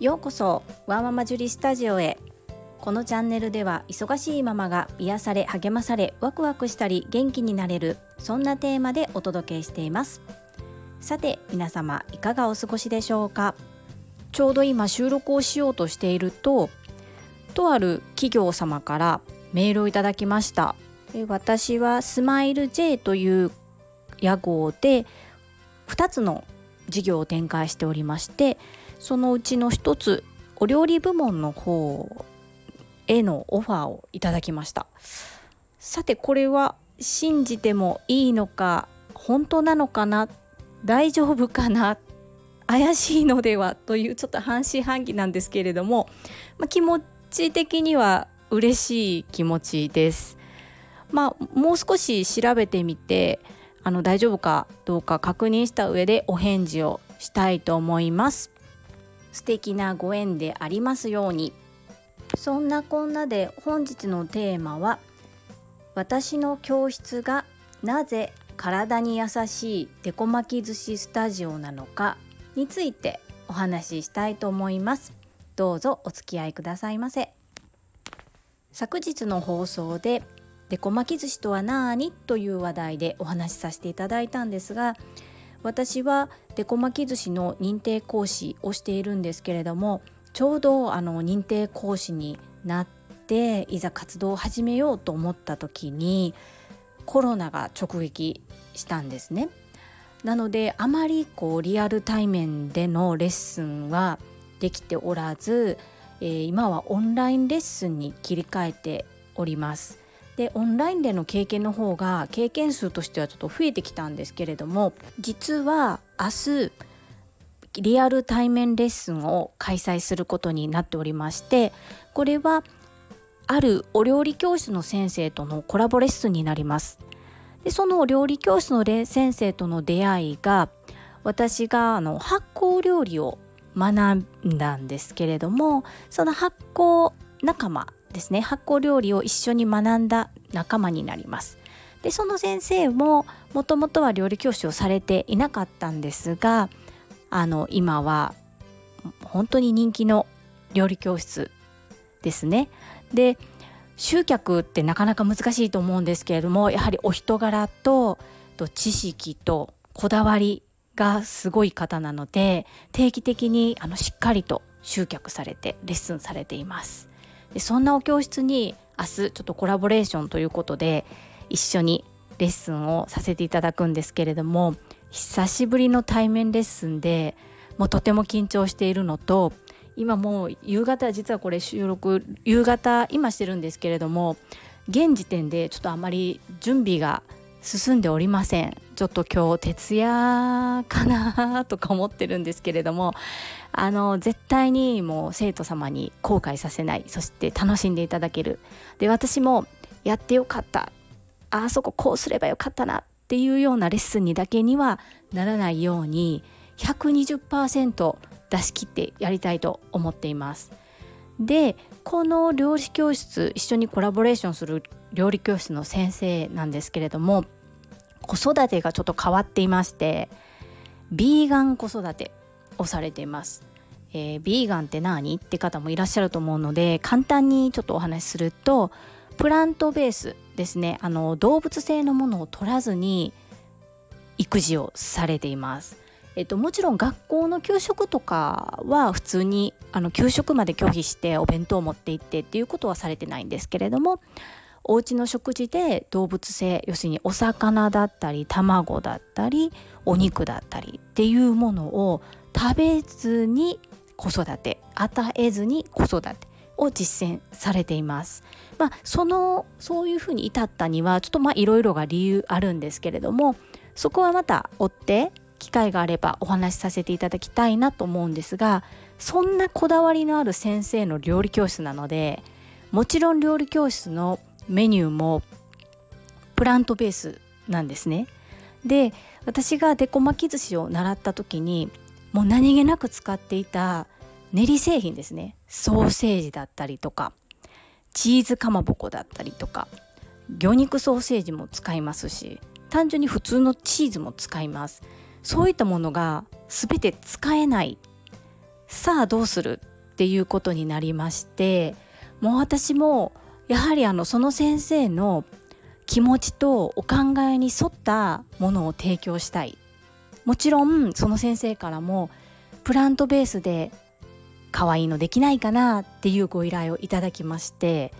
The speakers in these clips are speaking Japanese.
ようこそワーママジュリスタジオへ。このチャンネルでは忙しいママが癒され励まされワクワクしたり元気になれるそんなテーマでお届けしています。さて皆様いかがお過ごしでしょうか？ちょうど今収録をしようとしているととある企業様からメールをいただきました。私はスマイル J という屋号で2つの事業を展開しておりましてそのうちの一つお料理部門の方へのオファーをいただきましたさてこれは信じてもいいのか本当なのかな大丈夫かな怪しいのではというちょっと半信半疑なんですけれども、まあ、気持ち的には嬉しい気持ちです。まあ、もう少し調べてみてあの大丈夫かどうか確認した上でお返事をしたいと思います素敵なご縁でありますように。そんなこんなで本日のテーマは私の教室がなぜ体に優しいデコ巻き寿司スタジオなのかについてお話ししたいと思います。どうぞお付き合いくださいませ。昨日の放送ででこ巻き寿司とは何という話題でお話しさせていただいたんですが私はでこ巻き寿司の認定講師をしているんですけれどもちょうどあの認定講師になっていざ活動を始めようと思った時にコロナが直撃したんですね。なのであまりこうリアル対面でのレッスンはできておらず、えー、今はオンラインレッスンに切り替えております。でオンラインでの経験の方が経験数としてはちょっと増えてきたんですけれども実は明日リアル対面レッスンを開催することになっておりましてこれはあるお料理教室の先生とのコラボレッスンになります。でそのお料理教室の先生との出会いが私があの発酵料理を学んだんですけれどもその発酵仲間ですね発酵料理を一緒に学んだ仲間になります。でその先生ももともとは料理教師をされていなかったんですがあの今は本当に人気の料理教室ですね。で集客ってなかなか難しいと思うんですけれどもやはりお人柄とと知識とこだわりがすごい方なので定期的にあのしっかりと集客されてレッスンされています。でそんなお教室に明日ちょっとコラボレーションということで一緒にレッスンをさせていただくんですけれども久しぶりの対面レッスンでもうとても緊張しているのと今もう夕方実はこれ収録夕方今してるんですけれども現時点でちょっとあまり準備が進んでおりません。ちょっと今日徹夜かなとか思ってるんですけれどもあの絶対にもう生徒様に後悔させない。そして楽しんでいただける。で私もやってよかった。あそここうすればよかったなっていうようなレッスンにだけにはならないように120%出し切ってやりたいと思っています。でこの料理教室一緒にコラボレーションする料理教室の先生なんですけれども子育てがちょっと変わっていましてビーガン子育てをされています。えー、ビーガンって何？って方もいらっしゃると思うので簡単にちょっとお話しするとプラントベースですねあの動物性のものを取らずに育児をされています。えっと、もちろん学校の給食とかは普通にあの給食まで拒否してお弁当を持って行ってっていうことはされてないんですけれどもお家の食事で動物性要するにお魚だったり卵だったりお肉だったりっていうものを食べずに子育て与えずに子育てを実践されています。まあ、そのそういうふうに至ったにはちょっとまあいろいろが理由あるんですけれどもそこはまた追って機会があればお話しさせていただきたいなと思うんですがそんなこだわりのある先生の料理教室なのでもちろん料理教室のメニューもプラントベースなんですね。で私がデコ巻き寿司を習った時にもう何気なく使っていた練り製品ですねソーセージだったりとかチーズかまぼこだったりとか魚肉ソーセージも使いますし単純に普通のチーズも使いますそういったものが全て使えない。さあどうするっていうことになりましてもう私もやはりあのその先生の気持ちとお考えに沿ったものを提供したい。もちろんその先生からもプラントベースで可愛いのできないかなっていうご依頼をいただきまして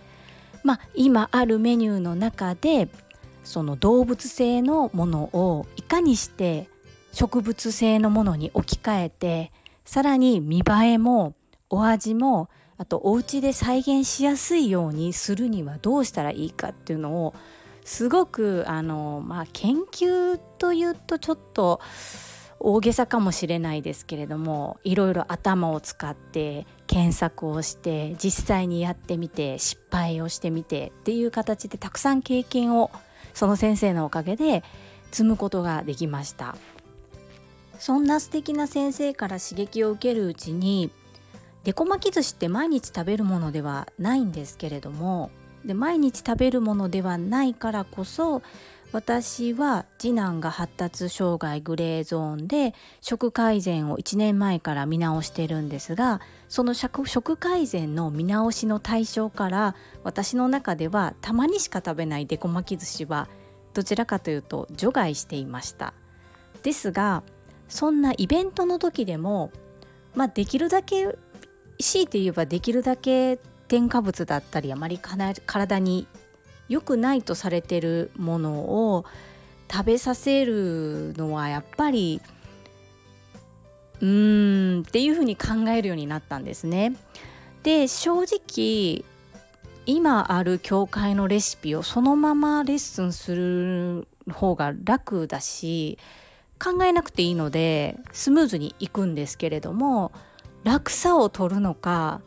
まあ今あるメニューの中でその動物性のものをいかにして植物性のものに置き換えてさらに見栄えもお味もあとお家で再現しやすいようにするにはどうしたらいいかっていうのをすごくあの、まあ、研究というとちょっと大げさかもしれないですけれどもいろいろ頭を使って検索をして実際にやってみて失敗をしてみてっていう形でたくさん経験をその先生のおかげで積むことができました。そんな素敵な先生から刺激を受けるうちにデコ巻き寿司って毎日食べるものではないんですけれどもで毎日食べるものではないからこそ私は次男が発達障害グレーゾーンで食改善を1年前から見直してるんですがその食改善の見直しの対象から私の中ではたまにしか食べないデコ巻き寿司はどちらかというと除外していました。ですがそんなイベントの時でもまあできるだけ強いて言えばできるだけ添加物だったりあまり体に良くないとされてるものを食べさせるのはやっぱりうーんっていうふうに考えるようになったんですね。で正直今ある教会のレシピをそのままレッスンする方が楽だし考えなくていいのでスムーズにいくんですけれども楽さを取るのか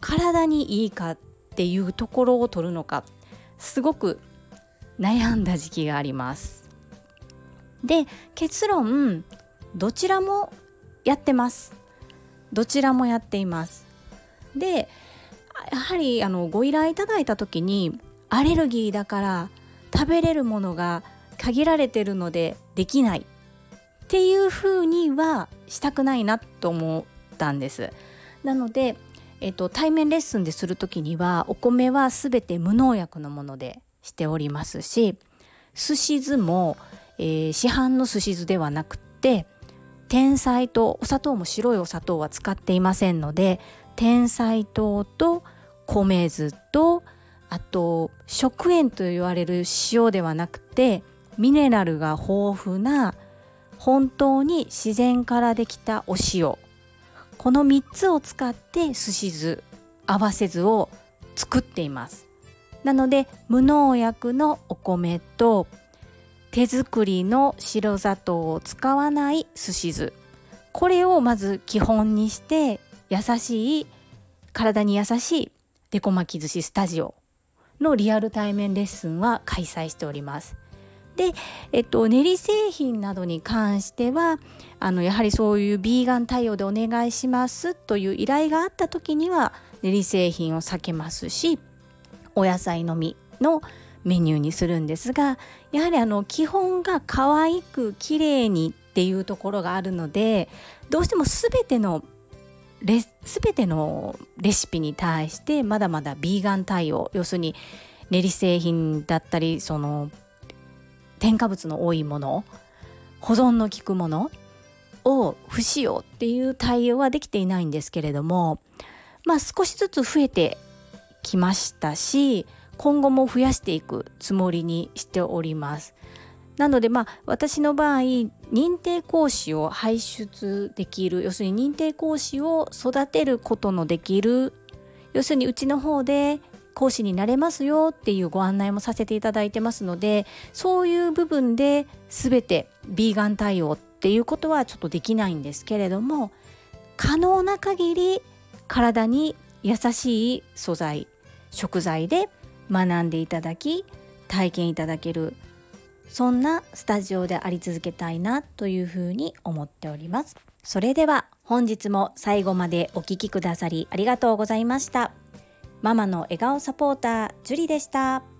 体にいいかっていうところを取るのかすごく悩んだ時期があります。で結論どちらもやってます。どちらもやっています。でやはりあのご依頼いただいた時にアレルギーだから食べれるものが限られてるのでできないっていうふうにはしたくないなと思ったんです。なのでえっと、対面レッスンでする時にはお米は全て無農薬のものでしておりますしすし酢も、えー、市販のすし酢ではなくて天才糖お砂糖も白いお砂糖は使っていませんので天才糖と米酢とあと食塩と言われる塩ではなくてミネラルが豊富な本当に自然からできたお塩。この3つを使ってすし酢合わせ酢を作っています。なので無農薬のお米と手作りの白砂糖を使わないすし酢。これをまず基本にして優しい体に優しいデコ巻き寿司スタジオのリアル対面レッスンは開催しております。で、えっと、練り製品などに関してはあのやはりそういうビーガン対応でお願いしますという依頼があった時には練り製品を避けますしお野菜のみのメニューにするんですがやはりあの基本が可愛く綺麗にっていうところがあるのでどうしても全てのレ全てのレシピに対してまだまだビーガン対応要するに練り製品だったりその添加物の多いもの保存の効くものを不使用っていう対応はできていないんですけれどもまあ少しずつ増えてきましたし今後も増やしていくつもりにしております。なのでまあ私の場合認定講師を輩出できる要するに認定講師を育てることのできる要するにうちの方で講師になれますよっていうご案内もさせていただいてますのでそういう部分で全てビーガン対応っていうことはちょっとできないんですけれども可能な限り体に優しい素材食材で学んでいただき体験いただけるそんなスタジオであり続けたいなというふうに思っております。それでは本日も最後までお聴きくださりありがとうございました。ママの笑顔サポータージュリでした。